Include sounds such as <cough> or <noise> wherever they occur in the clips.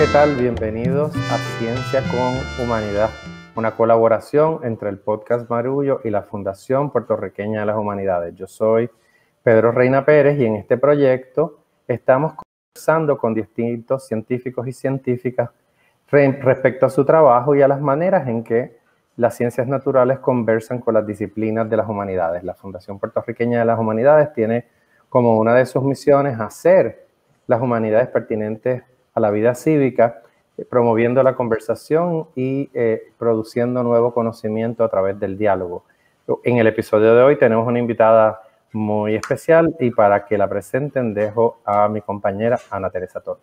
¿qué tal? Bienvenidos a Ciencia con Humanidad, una colaboración entre el podcast Marullo y la Fundación Puertorriqueña de las Humanidades. Yo soy Pedro Reina Pérez y en este proyecto estamos conversando con distintos científicos y científicas respecto a su trabajo y a las maneras en que las ciencias naturales conversan con las disciplinas de las humanidades. La Fundación Puertorriqueña de las Humanidades tiene como una de sus misiones hacer las humanidades pertinentes a la vida cívica, eh, promoviendo la conversación y eh, produciendo nuevo conocimiento a través del diálogo. En el episodio de hoy tenemos una invitada muy especial y para que la presenten dejo a mi compañera Ana Teresa Toro.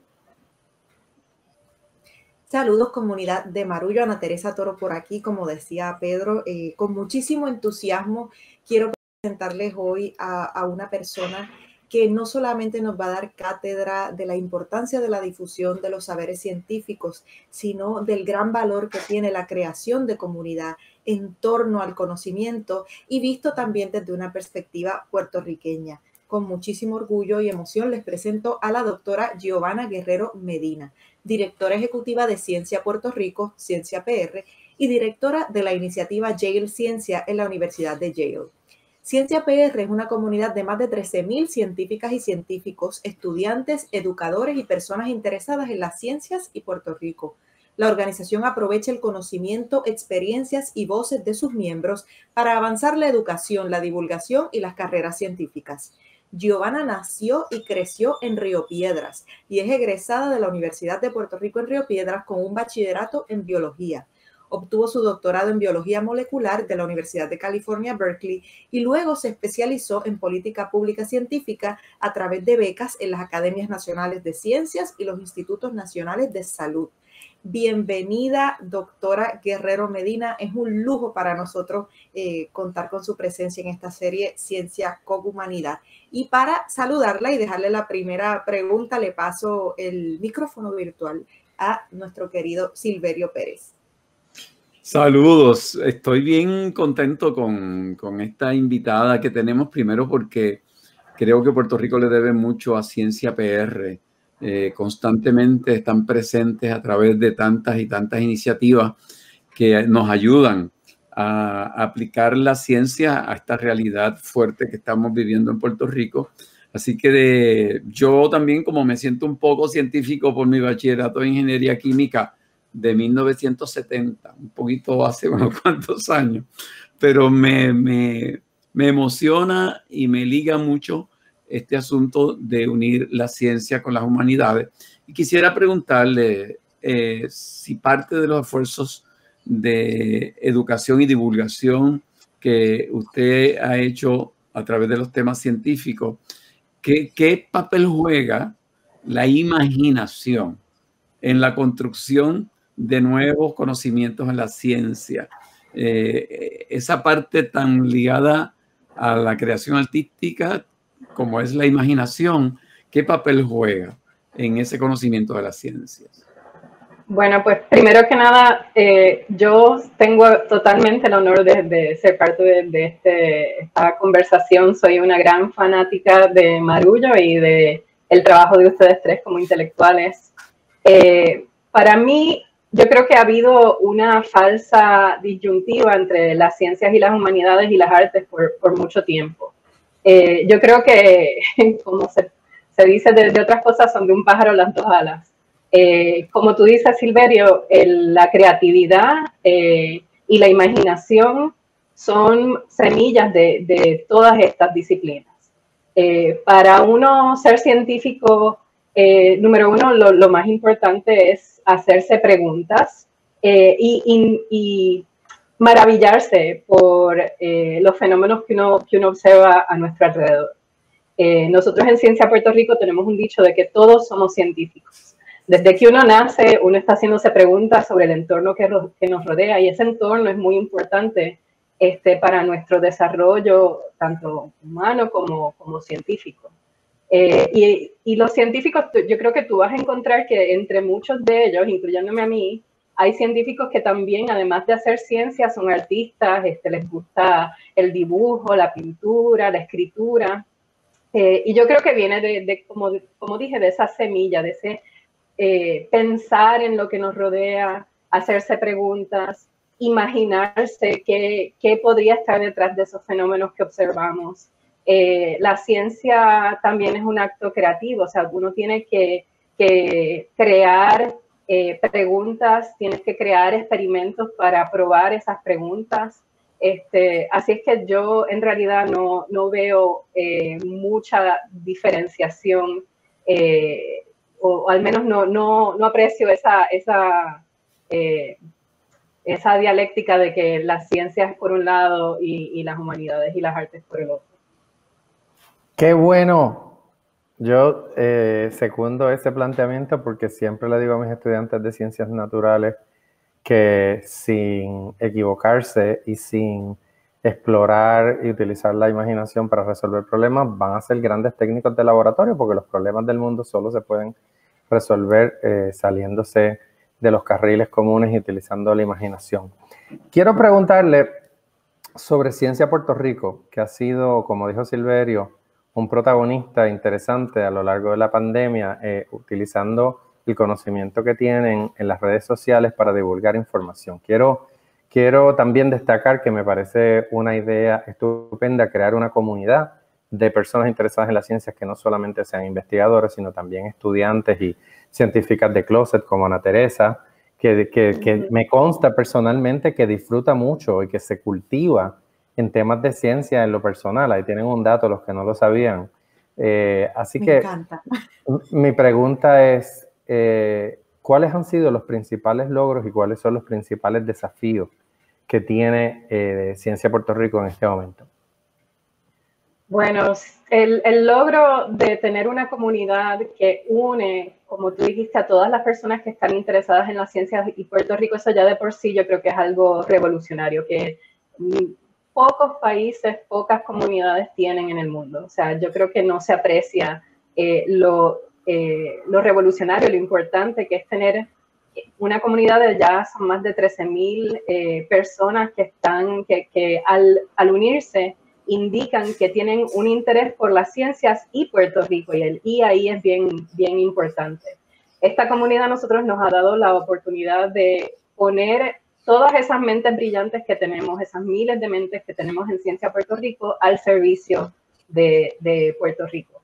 Saludos comunidad de Marullo, Ana Teresa Toro por aquí, como decía Pedro, eh, con muchísimo entusiasmo quiero presentarles hoy a, a, una persona que no solamente nos va a dar cátedra de la importancia de la difusión de los saberes científicos, sino del gran valor que tiene la creación de comunidad en torno al conocimiento y visto también desde una perspectiva puertorriqueña. Con muchísimo orgullo y emoción les presento a la doctora Giovanna Guerrero Medina directora ejecutiva de Ciencia Puerto Rico, Ciencia PR, y directora de la iniciativa Yale Ciencia en la Universidad de Yale. Ciencia PR es una comunidad de más de 13.000 científicas y científicos, estudiantes, educadores y personas interesadas en las ciencias y Puerto Rico. La organización aprovecha el conocimiento, experiencias y voces de sus miembros para avanzar la educación, la divulgación y las carreras científicas. Giovanna nació y creció en Río Piedras y es egresada de la Universidad de Puerto Rico en Río Piedras con un bachillerato en biología. Obtuvo su doctorado en biología molecular de la Universidad de California, Berkeley, y luego se especializó en política pública científica a través de becas en las Academias Nacionales de Ciencias y los Institutos Nacionales de Salud. Bienvenida, doctora Guerrero Medina. Es un lujo para nosotros eh, contar con su presencia en esta serie Ciencia con Humanidad. Y para saludarla y dejarle la primera pregunta, le paso el micrófono virtual a nuestro querido Silverio Pérez. Saludos, estoy bien contento con, con esta invitada que tenemos primero porque creo que Puerto Rico le debe mucho a Ciencia PR eh, constantemente están presentes a través de tantas y tantas iniciativas que nos ayudan a aplicar la ciencia a esta realidad fuerte que estamos viviendo en Puerto Rico. Así que yo también, como me siento un poco científico por mi bachillerato de ingeniería química de 1970, un poquito hace <laughs> unos cuantos años, pero me, me, me emociona y me liga mucho este asunto de unir la ciencia con las humanidades. Y quisiera preguntarle eh, si parte de los esfuerzos de educación y divulgación que usted ha hecho a través de los temas científicos, ¿qué, qué papel juega la imaginación en la construcción de nuevos conocimientos en la ciencia? Eh, esa parte tan ligada a la creación artística como es la imaginación, ¿qué papel juega en ese conocimiento de las ciencias? Bueno, pues primero que nada, eh, yo tengo totalmente el honor de, ser parte de, este, esta conversación. Soy una gran fanática de Marullo y de el trabajo de ustedes tres como intelectuales. Eh, para mí, yo creo que ha habido una falsa disyuntiva entre las ciencias y las humanidades y las artes por, por mucho tiempo. Eh, yo creo que, <laughs> como se, dice de, otras cosas, son de un pájaro las dos alas. Eh, como tú dices, Silverio, la creatividad eh, y la imaginación son semillas de, todas estas disciplinas. para uno ser científico, número uno, lo, más importante es hacerse preguntas y maravillarse por eh, los fenómenos que uno, que uno observa a nuestro alrededor. Eh, nosotros en Ciencia Puerto Rico tenemos un dicho de que todos somos científicos. Desde que uno nace, uno está haciéndose preguntas sobre el entorno que, que nos rodea y ese entorno es muy importante este, para nuestro desarrollo, tanto humano como, como científico. Eh, y, los científicos, yo creo que tú vas a encontrar que entre muchos de ellos, incluyéndome a mí, hay científicos que también, además de hacer ciencia, son artistas, este, les gusta el dibujo, la pintura, la escritura. Eh, y yo creo que viene de, como, como dije, de esa semilla, de ese eh, pensar en lo que nos rodea, hacerse preguntas, imaginarse qué, qué podría estar detrás de esos fenómenos que observamos. Eh, la ciencia también es un acto creativo, o sea, uno tiene que, crear eh, preguntas, tienes que crear experimentos para probar esas preguntas. Este, así es que yo en realidad no, no veo eh, mucha diferenciación, o, al menos no, no, no aprecio esa, esa, esa dialéctica de que las ciencias por un lado y, y las humanidades y las artes por el otro. Qué bueno, yo eh, secundo ese planteamiento porque siempre le digo a mis estudiantes de ciencias naturales que sin equivocarse y sin explorar y utilizar la imaginación para resolver problemas van a ser grandes técnicos de laboratorio porque los problemas del mundo solo se pueden resolver eh, saliéndose de los carriles comunes y utilizando la imaginación. Quiero preguntarle sobre Ciencia Puerto Rico, que ha sido, como dijo Silverio, un protagonista interesante a lo largo de la pandemia, eh, utilizando el conocimiento que tienen en las redes sociales para divulgar información. Quiero, quiero también destacar que me parece una idea estupenda crear una comunidad de personas interesadas en las ciencias que no solamente sean investigadores, sino también estudiantes y científicas de closet como Ana Teresa, que, que, que me consta personalmente que disfruta mucho y que se cultiva en temas de ciencia en lo personal. Ahí tienen un dato los que no lo sabían. Eh, así que mi pregunta es, eh, ¿cuáles han sido los principales logros y cuáles son los principales desafíos que tiene eh, Ciencia Puerto Rico en este momento? Bueno, el, el, logro de tener una comunidad que une, como tú dijiste, a todas las personas que están interesadas en las ciencias y Puerto Rico, eso ya de por sí yo creo que es algo revolucionario, que pocos países, pocas comunidades tienen en el mundo. O sea, yo creo que no se aprecia eh, lo, eh, lo, revolucionario, lo importante que es tener una comunidad de ya son más de 13.000 mil eh, personas que están, que, que al, al, unirse indican que tienen un interés por las ciencias y Puerto Rico, y el I ahí es bien, bien importante. Esta comunidad nosotros nos ha dado la oportunidad de poner todas esas mentes brillantes que tenemos, esas miles de mentes que tenemos en Ciencia Puerto Rico al servicio de, Puerto Rico.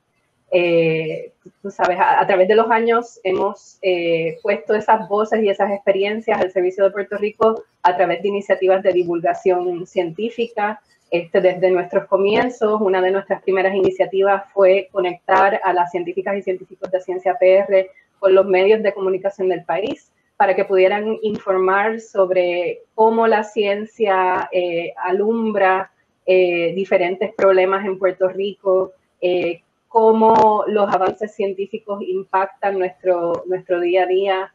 Eh, tú sabes, a, través de los años hemos eh, puesto esas voces y esas experiencias al servicio de Puerto Rico a través de iniciativas de divulgación científica. Este, desde nuestros comienzos, una de nuestras primeras iniciativas fue conectar a las científicas y científicos de ciencia PR con los medios de comunicación del país para que pudieran informar sobre cómo la ciencia eh, alumbra eh, diferentes problemas en Puerto Rico, eh, cómo los avances científicos impactan nuestro, nuestro día a día.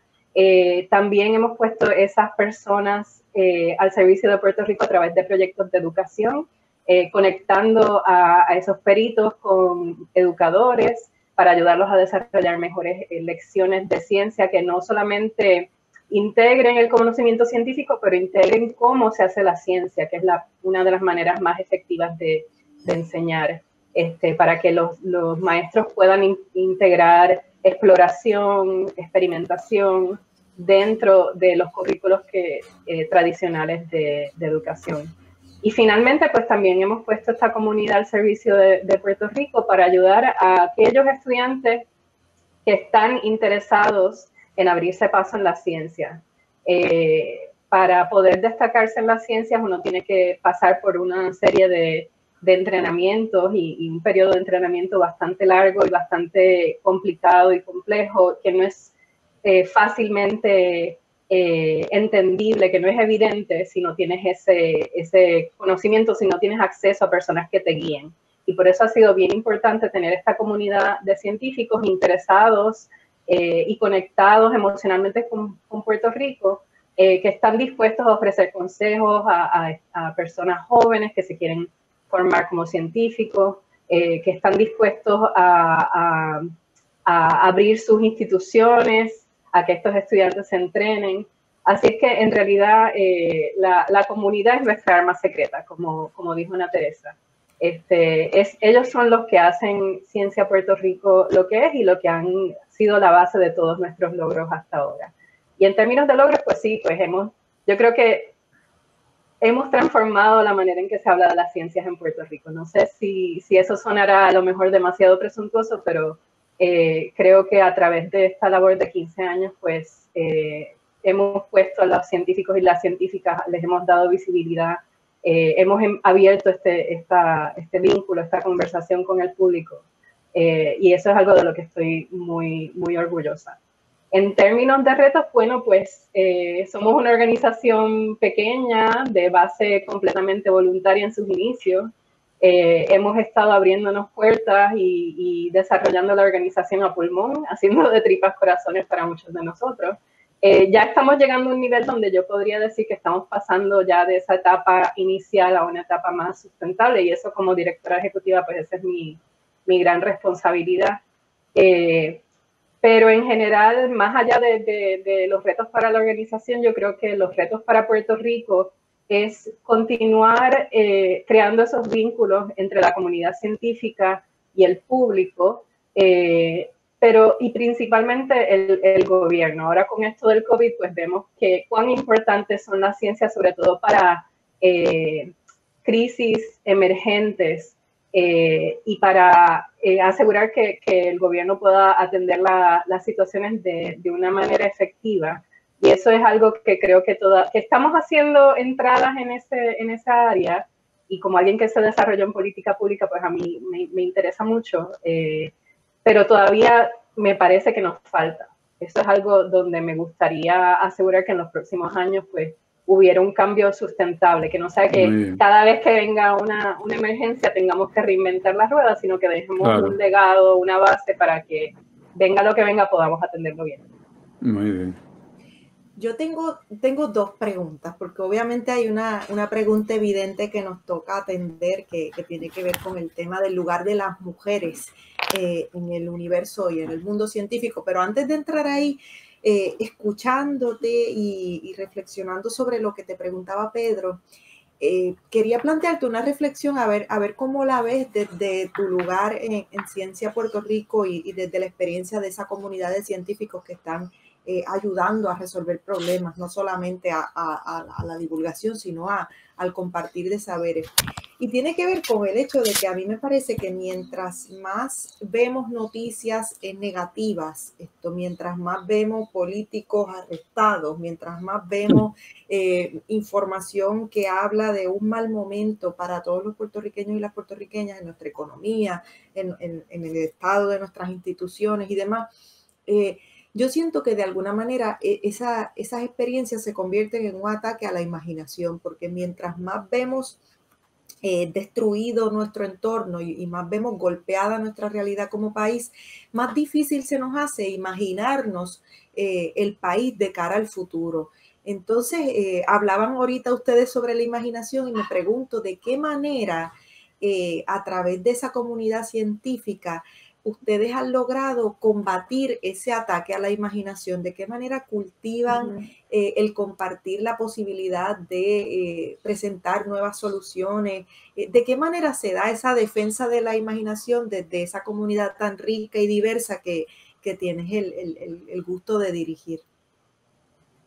también hemos puesto esas personas al servicio de Puerto Rico a través de proyectos de educación, conectando a esos peritos con educadores para ayudarlos a desarrollar mejores lecciones de ciencia que no solamente integren el conocimiento científico, pero integren cómo se hace la ciencia, que es una de las maneras más efectivas de, enseñar, este, para que los, maestros puedan in, integrar exploración, experimentación dentro de los currículos eh, tradicionales de, educación. Y finalmente, pues también hemos puesto esta comunidad al servicio de Puerto Rico para ayudar a aquellos estudiantes que están interesados en abrirse paso en la ciencia. Eh, para poder destacarse en las ciencias uno tiene que pasar por una serie de, de entrenamientos y, un periodo de entrenamiento bastante largo y bastante complicado y complejo, que no es eh, fácilmente eh, entendible, que no es evidente si no tienes ese, ese conocimiento, si no tienes acceso a personas que te guíen. Y por eso ha sido bien importante tener esta comunidad de científicos interesados eh, y conectados emocionalmente con, con Puerto Rico, eh, que están dispuestos a ofrecer consejos a, a, a, personas jóvenes que se quieren formar como científicos, eh, que están dispuestos a, a, abrir sus instituciones, a que estos estudiantes se entrenen. Así es que en realidad eh, la, la, comunidad es nuestra arma secreta, como, como dijo Ana Teresa. Este, es, ellos son los que hacen Ciencia Puerto Rico lo que es y lo que han sido la base de todos nuestros logros hasta ahora. Y en términos de logros, pues sí, pues hemos, yo creo que hemos transformado la manera en que se habla de las ciencias en Puerto Rico. No sé si, si eso sonará a lo mejor demasiado presuntuoso, pero eh, creo que a través de esta labor de 15 años, pues eh, hemos puesto a los científicos y las científicas, les hemos dado visibilidad, eh, hemos em, abierto este, este vínculo, esta conversación con el público. Y eso es algo de lo que estoy muy, muy orgullosa. En términos de retos, bueno, pues somos una organización pequeña de base completamente voluntaria en sus inicios. Eh, hemos estado abriéndonos puertas y, desarrollando la organización a pulmón, <laughs> haciendo de tripas corazones para muchos de nosotros. Eh, ya estamos llegando a un nivel donde yo podría decir que estamos pasando ya de esa etapa inicial a una etapa más sustentable y eso como directora ejecutiva, pues esa es mi, mi gran responsabilidad. Eh, pero en general, más allá de, de, de los retos para la organización, yo creo que los retos para Puerto Rico es continuar eh, creando esos vínculos entre la comunidad científica y el público, eh, pero y principalmente el, gobierno. Ahora con esto del COVID, pues vemos que cuán importantes son las ciencias, sobre todo para eh, crisis emergentes y para asegurar que, el gobierno pueda atender las situaciones de, de una manera efectiva. Y eso es algo que creo que, toda, que estamos haciendo entradas en, ese, en esa área y como alguien que se desarrolló en política pública, pues a mí me, interesa mucho, eh, pero todavía me parece que nos falta. Eso es algo donde me gustaría asegurar que en los próximos años pues hubiera un cambio sustentable, que no sea que cada vez que venga una, una, emergencia tengamos que reinventar las ruedas, sino que dejemos un legado, una base para que venga lo que venga podamos atenderlo bien. Muy bien. Yo tengo, tengo dos preguntas, porque obviamente hay una, pregunta evidente que nos toca atender, que, tiene que ver con el tema del lugar de las mujeres eh, en el universo y en el mundo científico. Pero antes de entrar ahí, eh, escuchándote y, reflexionando sobre lo que te preguntaba Pedro, eh, quería plantearte una reflexión a ver, a ver cómo la ves desde tu lugar en, Ciencia Puerto Rico y, y, desde la experiencia de esa comunidad de científicos que están eh, ayudando a resolver problemas, no solamente a, la divulgación, sino al compartir de saberes. Y tiene que ver con el hecho de que a mí me parece que mientras más vemos noticias negativas, esto, mientras más vemos políticos arrestados, mientras más vemos eh, información que habla de un mal momento para todos los puertorriqueños y las puertorriqueñas en nuestra economía, en, el estado de nuestras instituciones y demás, eh, yo siento que de alguna manera e, esa, esas experiencias se convierten en un ataque a la imaginación, porque mientras más vemos eh, destruido nuestro entorno y, más vemos golpeada nuestra realidad como país, más difícil se nos hace imaginarnos eh, el país de cara al futuro. Entonces, eh, hablaban ahorita ustedes sobre la imaginación y me pregunto de qué manera a través de esa comunidad científica ustedes han logrado combatir ese ataque a la imaginación? ¿De qué manera cultivan eh, el compartir la posibilidad de eh, presentar nuevas soluciones? Eh, ¿De qué manera se da esa defensa de la imaginación desde esa comunidad tan rica y diversa que, tienes el, gusto de dirigir?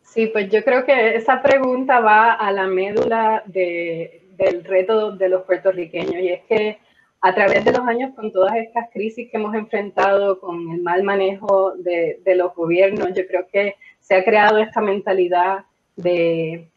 Sí, pues yo creo que esa pregunta va a la médula del reto de los puertorriqueños y es que a través de los años, con todas estas crisis que hemos enfrentado, con el mal manejo de, los gobiernos, yo creo que se ha creado esta mentalidad de,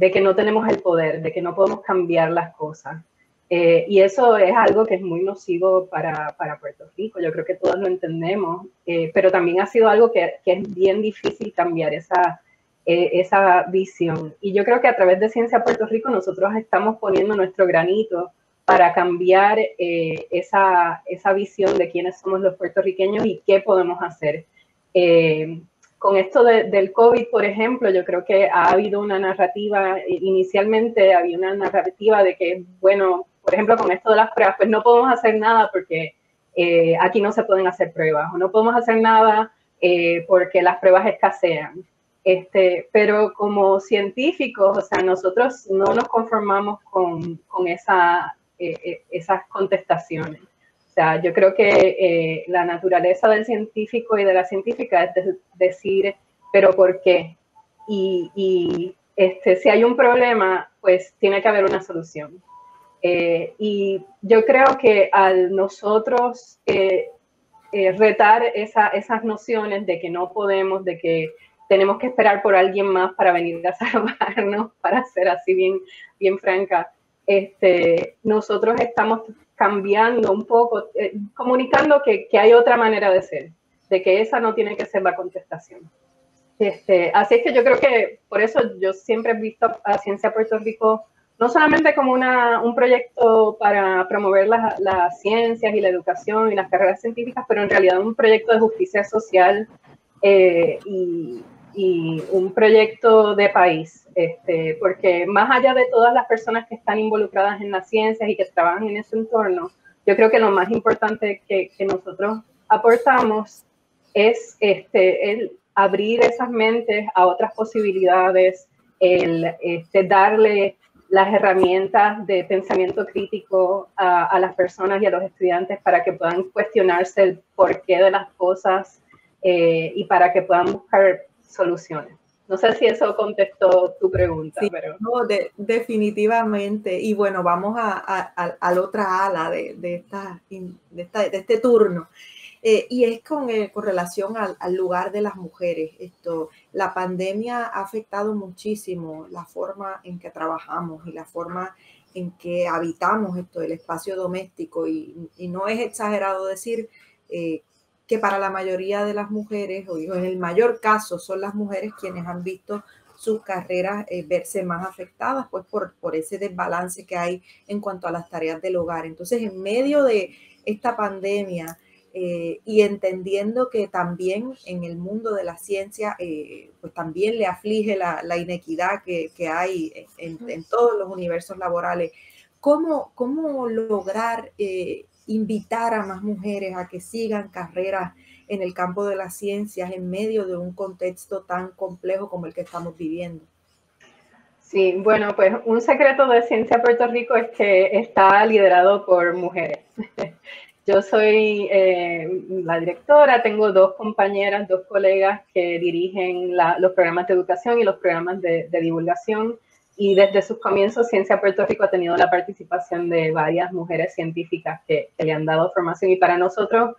que no tenemos el poder, de que no podemos cambiar las cosas. Eh, y eso es algo que es muy nocivo para, Puerto Rico, yo creo que todos lo entendemos, eh, pero también ha sido algo que, es bien difícil cambiar esa, eh, esa visión. Y yo creo que a través de Ciencia Puerto Rico nosotros estamos poniendo nuestro granito para cambiar eh, esa, esa, visión de quiénes somos los puertorriqueños y qué podemos hacer. Eh, con esto del COVID, por ejemplo, yo creo que ha habido una narrativa, inicialmente había una narrativa de que, bueno, por ejemplo, con esto de las pruebas, pues no podemos hacer nada porque eh, aquí no se pueden hacer pruebas, o no podemos hacer nada porque las pruebas escasean. Este, pero como científicos, o sea, nosotros no nos conformamos con, con esa esas contestaciones. O sea, yo creo que la naturaleza del científico y de la científica es decir, pero ¿por qué? Y, este, si hay un problema, pues tiene que haber una solución. y yo creo que al nosotros retar esas nociones de que no podemos, de que tenemos que esperar por alguien más para venir a <laughs> salvarnos, para ser así bien, bien franca. Este, nosotros estamos cambiando un poco, eh, comunicando que, que, hay otra manera de ser, de que esa no tiene que ser la contestación. Este, así es que yo creo que por eso yo siempre he visto a Ciencia Puerto Rico no solamente como una, un proyecto para promover las, las ciencias y la educación y las carreras científicas, pero en realidad un proyecto de justicia social eh, y, y un proyecto de país, este, porque más allá de todas las personas que están involucradas en las ciencias y que trabajan en ese entorno, yo creo que lo más importante que, que nosotros aportamos es este, el abrir esas mentes a otras posibilidades, el este, darle las herramientas de pensamiento crítico a, a, las personas y a los estudiantes para que puedan cuestionarse el porqué de las cosas eh, y para que puedan buscar soluciones. No sé si eso contestó tu pregunta, pero... No, definitivamente. Y bueno, vamos a, la otra ala de, esta, de, este turno. Eh, y es con, eh, con relación al, lugar de las mujeres. Esto, la pandemia ha afectado muchísimo la forma en que trabajamos y la forma en que habitamos esto, el espacio doméstico. Y, no es exagerado decir eh, que para la mayoría de las mujeres, o en el mayor caso, son las mujeres quienes han visto sus carreras eh, verse más afectadas, pues por, por ese desbalance que hay en cuanto a las tareas del hogar. Entonces, en medio de esta pandemia eh, y entendiendo que también en el mundo de la ciencia, eh, pues también le aflige la, la inequidad que, que hay en, en, todos los universos laborales, ¿cómo, cómo lograr invitar a más mujeres a que sigan carreras en el campo de las ciencias en medio de un contexto tan complejo como el que estamos viviendo. Sí, bueno, pues un secreto de Ciencia Puerto Rico es que está liderado por mujeres. <laughs> Yo soy eh, la directora, tengo dos compañeras, dos colegas que dirigen los programas de educación y los programas de, de divulgación y desde sus comienzos Ciencia Puerto Rico ha tenido la participación de varias mujeres científicas que, le han dado formación y para nosotros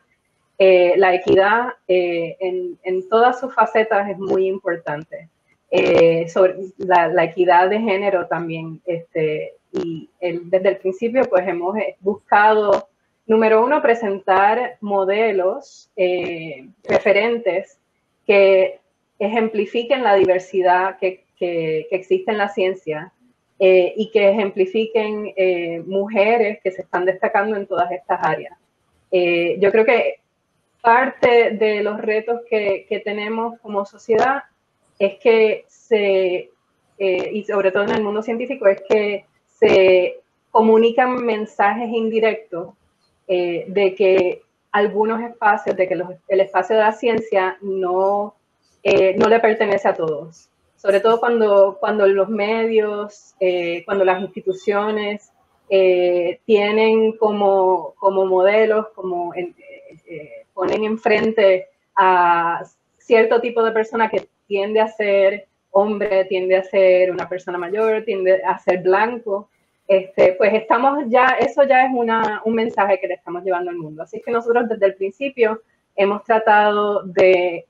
eh, la equidad eh, en, en, todas sus facetas es muy importante. Eh, sobre la, equidad de género también, este, y desde el principio pues hemos buscado, número uno, presentar modelos referentes que ejemplifiquen la diversidad que que, existe en la ciencia eh, y que ejemplifiquen eh, mujeres que se están destacando en todas estas áreas. Eh, yo creo que parte de los retos que, que tenemos como sociedad es que se, y sobre todo en el mundo científico, es que se comunican mensajes indirectos de que algunos espacios, de que el espacio de la ciencia no, no le pertenece a todos sobre todo cuando, cuando los medios, eh, cuando las instituciones eh, tienen como, como modelos, como eh, ponen enfrente a cierto tipo de persona que tiende a ser hombre, tiende a ser una persona mayor, tiende a ser blanco, este, pues estamos ya, eso ya es una, un mensaje que le estamos llevando al mundo. Así que nosotros desde el principio hemos tratado de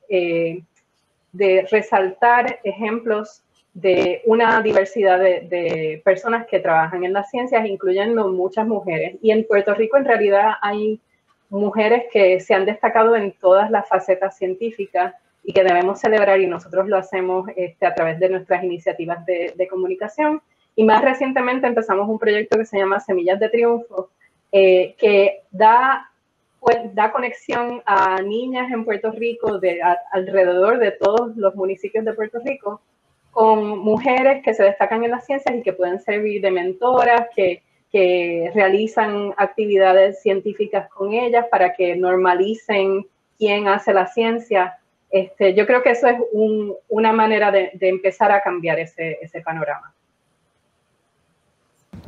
de resaltar ejemplos de una diversidad de, personas que trabajan en las ciencias, incluyendo muchas mujeres. Y en Puerto Rico en realidad hay mujeres que se han destacado en todas las facetas científicas y que debemos celebrar y nosotros lo hacemos este, a través de nuestras iniciativas de, comunicación. Y más recientemente empezamos un proyecto que se llama Semillas de Triunfo, eh, que da da conexión a niñas en Puerto Rico, de, alrededor de todos los municipios de Puerto Rico, con mujeres que se destacan en las ciencias y que pueden servir de mentoras, que, que realizan actividades científicas con ellas para que normalicen quién hace la ciencia. Este, yo creo que eso es un, una manera de, de, empezar a cambiar ese, ese panorama.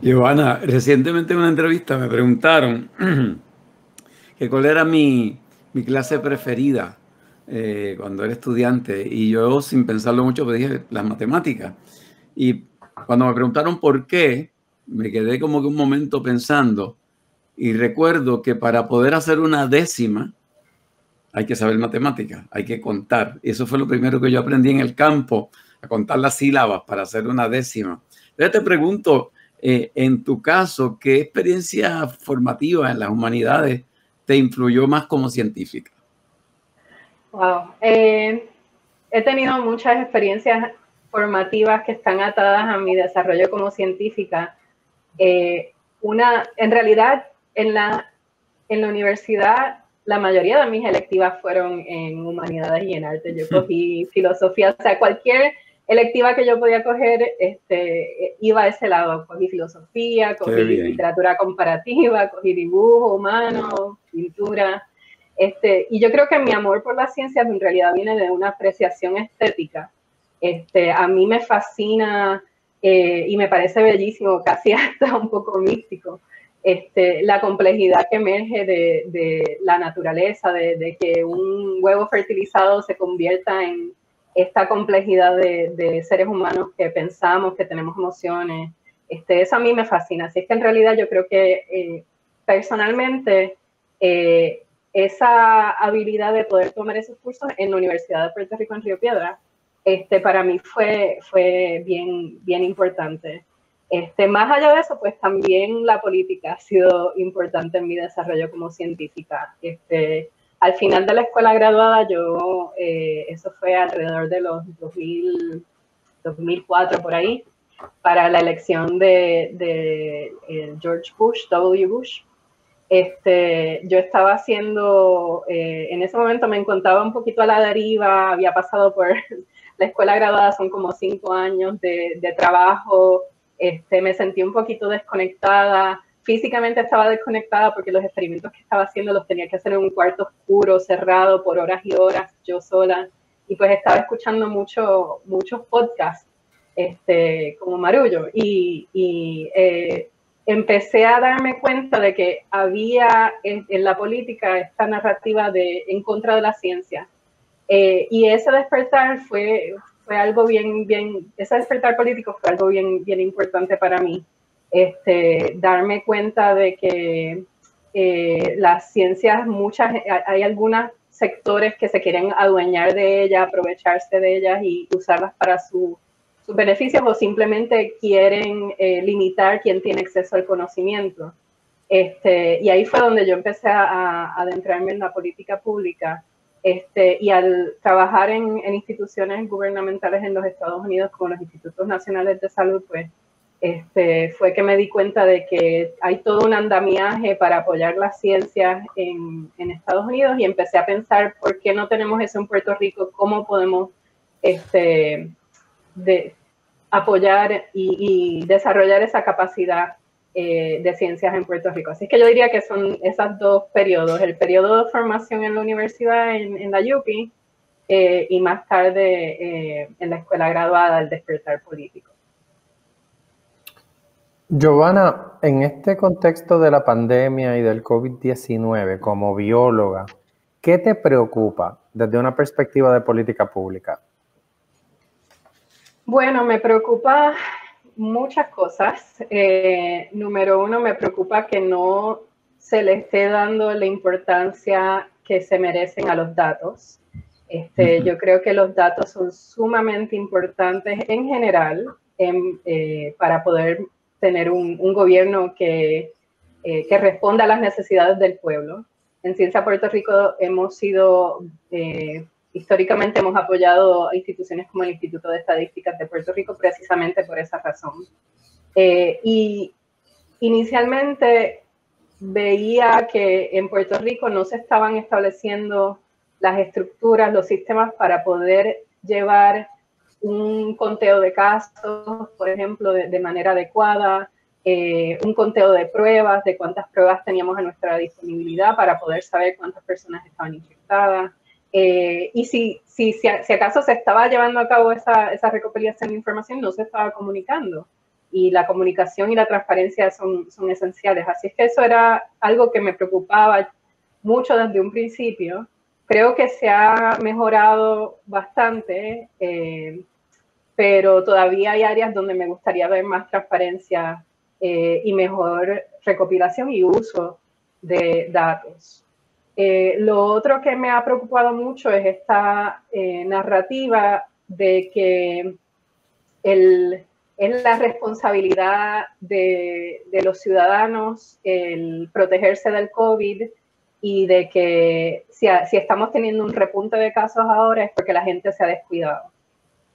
Giovanna, recientemente en una entrevista me preguntaron <clears throat> que cuál era mi, clase preferida eh, cuando era estudiante y yo sin pensarlo mucho pues dije las matemáticas. Y cuando me preguntaron por qué, me quedé como que un momento pensando y recuerdo que para poder hacer una décima hay que saber matemáticas, hay que contar. Y eso fue lo primero que yo aprendí en el campo, a contar las sílabas para hacer una décima. Entonces te pregunto, eh, en tu caso, ¿qué experiencia formativa en las humanidades te influyó más como científica? Wow. Eh, he tenido muchas experiencias formativas que están atadas a mi desarrollo como científica. Eh, una, en realidad, en la, en la universidad, la mayoría de mis electivas fueron en humanidades y en arte. Yo <laughs> cogí filosofía, o sea, cualquier electiva que yo podía coger, este, iba a ese lado. Cogí filosofía, cogí literatura comparativa, <laughs> cogí dibujo humano, pintura. Este, y yo creo que mi amor por las ciencias en realidad viene de una apreciación estética. Este, a mí me fascina eh, y me parece bellísimo, <laughs> casi hasta un poco místico, este, la complejidad que emerge de, la naturaleza, de, que un huevo fertilizado se convierta en esta complejidad de, seres humanos que pensamos, que tenemos emociones. Este, eso a mí me fascina. Así es que en realidad yo creo que eh, personalmente eh, esa habilidad de poder tomar esos cursos en la Universidad de Puerto Rico en Río Piedra, este, para mí fue, fue bien, bien importante. Este, más allá de eso, pues también la política ha sido importante en mi desarrollo como científica. Este, al final de la escuela graduada, yo, eh, eso fue alrededor de los 2000, 2004 por ahí, para la elección de, de eh, George Bush, W. Bush. Este, yo estaba haciendo, eh, en ese momento me encontraba un poquito a la deriva, había pasado por <laughs> la escuela graduada, son como cinco años de, de trabajo, este, me sentí un poquito desconectada. Físicamente estaba desconectada porque los experimentos que estaba haciendo los tenía que hacer en un cuarto oscuro, cerrado, por horas y horas, yo sola. Y pues estaba escuchando mucho, muchos podcasts, este, como Marullo. Y, y eh, empecé a darme cuenta de que había en, la política esta narrativa de en contra de la ciencia. Eh, y ese despertar fue, fue algo bien, bien, ese despertar político fue algo bien, bien importante para mí. Este, darme cuenta de que eh, las ciencias, muchas, hay algunos sectores que se quieren adueñar de ellas, aprovecharse de ellas y usarlas para su, sus beneficios o simplemente quieren eh, limitar quién tiene acceso al conocimiento. Este, y ahí fue donde yo empecé a, adentrarme en la política pública este, y al trabajar en, instituciones gubernamentales en los Estados Unidos, como los Institutos Nacionales de Salud, pues este, fue que me di cuenta de que hay todo un andamiaje para apoyar las ciencias en, Estados Unidos y empecé a pensar por qué no tenemos eso en Puerto Rico, cómo podemos este, apoyar y, y desarrollar esa capacidad eh, de ciencias en Puerto Rico. Así que yo diría que son esos dos periodos, el periodo de formación en la universidad, en, la UPI, eh, y más tarde eh, en la escuela graduada, el despertar político. Giovanna, en este contexto de la pandemia y del COVID-19, como bióloga, ¿qué te preocupa desde una perspectiva de política pública? Bueno, me preocupa muchas cosas. Eh, número uno, me preocupa que no se le esté dando la importancia que se merecen a los datos. Este, Yo creo que los datos son sumamente importantes en general eh, para poder tener un, gobierno que, eh, que, responda a las necesidades del pueblo. En Ciencia Puerto Rico hemos sido históricamente hemos apoyado a instituciones como el Instituto de Estadísticas de Puerto Rico precisamente por esa razón. Eh, y inicialmente veía que en Puerto Rico no se estaban estableciendo las estructuras, los sistemas para poder llevar un conteo de casos, por ejemplo, de, manera adecuada, eh, un conteo de pruebas, de cuántas pruebas teníamos a nuestra disponibilidad para poder saber cuántas personas estaban infectadas, eh, y si, si, si, acaso se estaba llevando a cabo esa, esa recopilación de información, no se estaba comunicando. y la comunicación y la transparencia son, son esenciales. Así es que eso era algo que me preocupaba mucho desde un principio. Creo que se ha mejorado bastante, eh, pero todavía hay áreas donde me gustaría ver más transparencia eh, y mejor recopilación y uso de datos. Eh, lo otro que me ha preocupado mucho es esta narrativa de que es la responsabilidad de, los ciudadanos el protegerse del COVID y de que si, estamos teniendo un repunte de casos ahora es porque la gente se ha descuidado.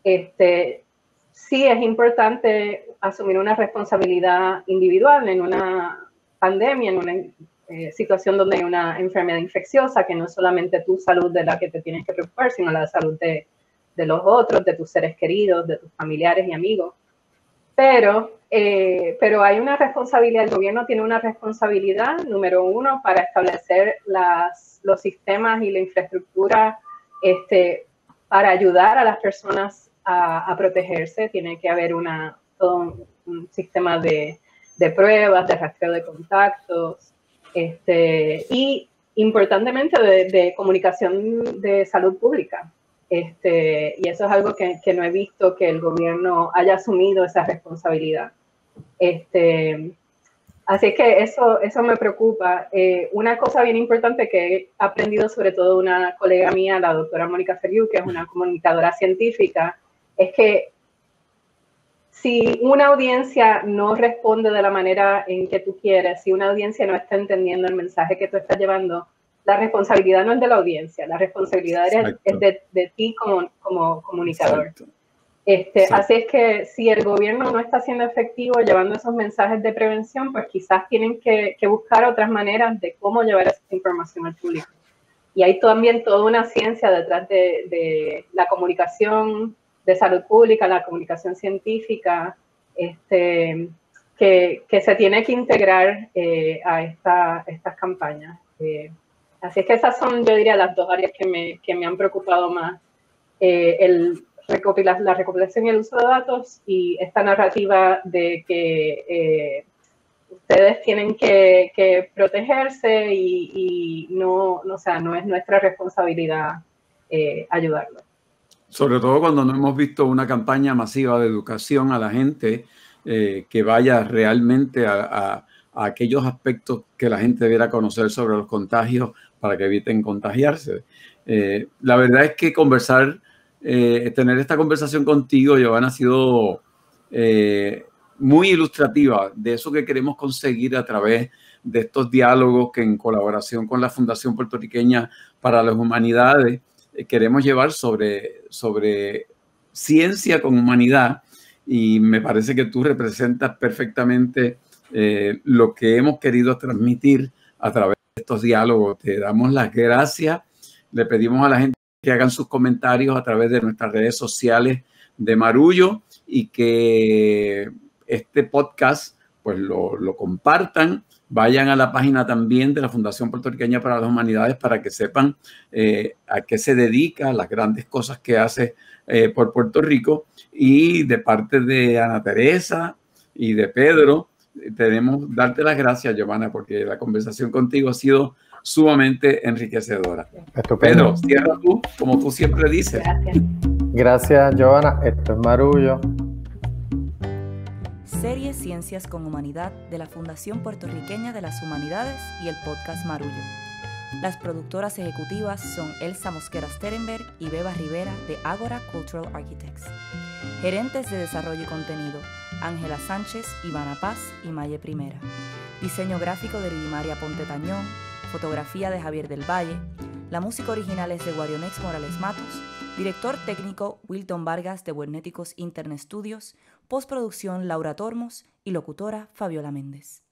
Este, sí es importante asumir una responsabilidad individual en una pandemia, en una eh, situación donde hay una enfermedad infecciosa, que no es solamente tu salud de la que te tienes que preocupar, sino la salud de, de los otros, de tus seres queridos, de tus familiares y amigos. Pero, eh, hay una responsabilidad, el gobierno tiene una responsabilidad, número uno, para establecer las, los sistemas y la infraestructura este, para ayudar a las personas a, protegerse. Tiene que haber un, sistema de, pruebas, de rastreo de contactos, este, y importantemente de, comunicación de salud pública. Este, y eso es algo que, no he visto que el gobierno haya asumido esa responsabilidad. Este, así que eso, eso me preocupa. Eh, una cosa bien importante que he aprendido sobre todo una colega mía, la doctora Mónica Feriu, que es una comunicadora científica, es que si una audiencia no responde de la manera en que tú quieres, si una audiencia no está entendiendo el mensaje que tú estás llevando, la responsabilidad no es de la audiencia, la responsabilidad es, de, ti como, como comunicador. Este, así es que si el gobierno no está siendo efectivo llevando esos mensajes de prevención, pues quizás tienen que, buscar otras maneras de cómo llevar esa información al público. Y hay también toda una ciencia detrás de, la comunicación de salud pública, la comunicación científica, este, que, se tiene que integrar eh, a esta, estas campañas. Eh, Así es que esas son, yo diría, las dos áreas que me, que me han preocupado más. Eh, el recopilar, la recopilación y el uso de datos y esta narrativa de que eh, ustedes tienen que, que protegerse y, y, no, no, o sea, no es nuestra responsabilidad eh, ayudarlos. Sobre todo cuando no hemos visto una campaña masiva de educación a la gente eh, que vaya realmente a, aquellos aspectos que la gente debiera conocer sobre los contagios para que eviten contagiarse. Eh, la verdad es que conversar, eh, tener esta conversación contigo, Giovanna, ha sido muy ilustrativa de eso que queremos conseguir a través de estos diálogos que en colaboración con la Fundación Puertorriqueña para las Humanidades queremos llevar sobre, sobre ciencia con humanidad y me parece que tú representas perfectamente lo que hemos querido transmitir a través estos diálogos. Te damos las gracias. Le pedimos a la gente que hagan sus comentarios a través de nuestras redes sociales de Marullo y que este podcast pues lo, lo, compartan. Vayan a la página también de la Fundación Puertorriqueña para las Humanidades para que sepan eh, a qué se dedica, las grandes cosas que hace eh, por Puerto Rico. Y de parte de Ana Teresa y de Pedro, tenemos darte las gracias, Giovanna, porque la conversación contigo ha sido sumamente enriquecedora. Pedro, cierra tú, como tú siempre dices. Gracias. Gracias, Giovanna. Esto es Marullo. Serie Ciencias con Humanidad de la Fundación Puertorriqueña de las Humanidades y el podcast Marullo. Las productoras ejecutivas son Elsa Mosquera Sterenberg y Beba Rivera de Agora Cultural Architects. Gerentes de Desarrollo y Contenido, Ángela Sánchez, Ivana Paz y Maye Primera. Diseño gráfico de Lidimaria Ponte Tañón, fotografía de Javier del Valle. La música original es de Guarionex Morales Matos. Director técnico Wilton Vargas de Buenéticos Internet Studios. Postproducción Laura Tormos y locutora Fabiola Méndez.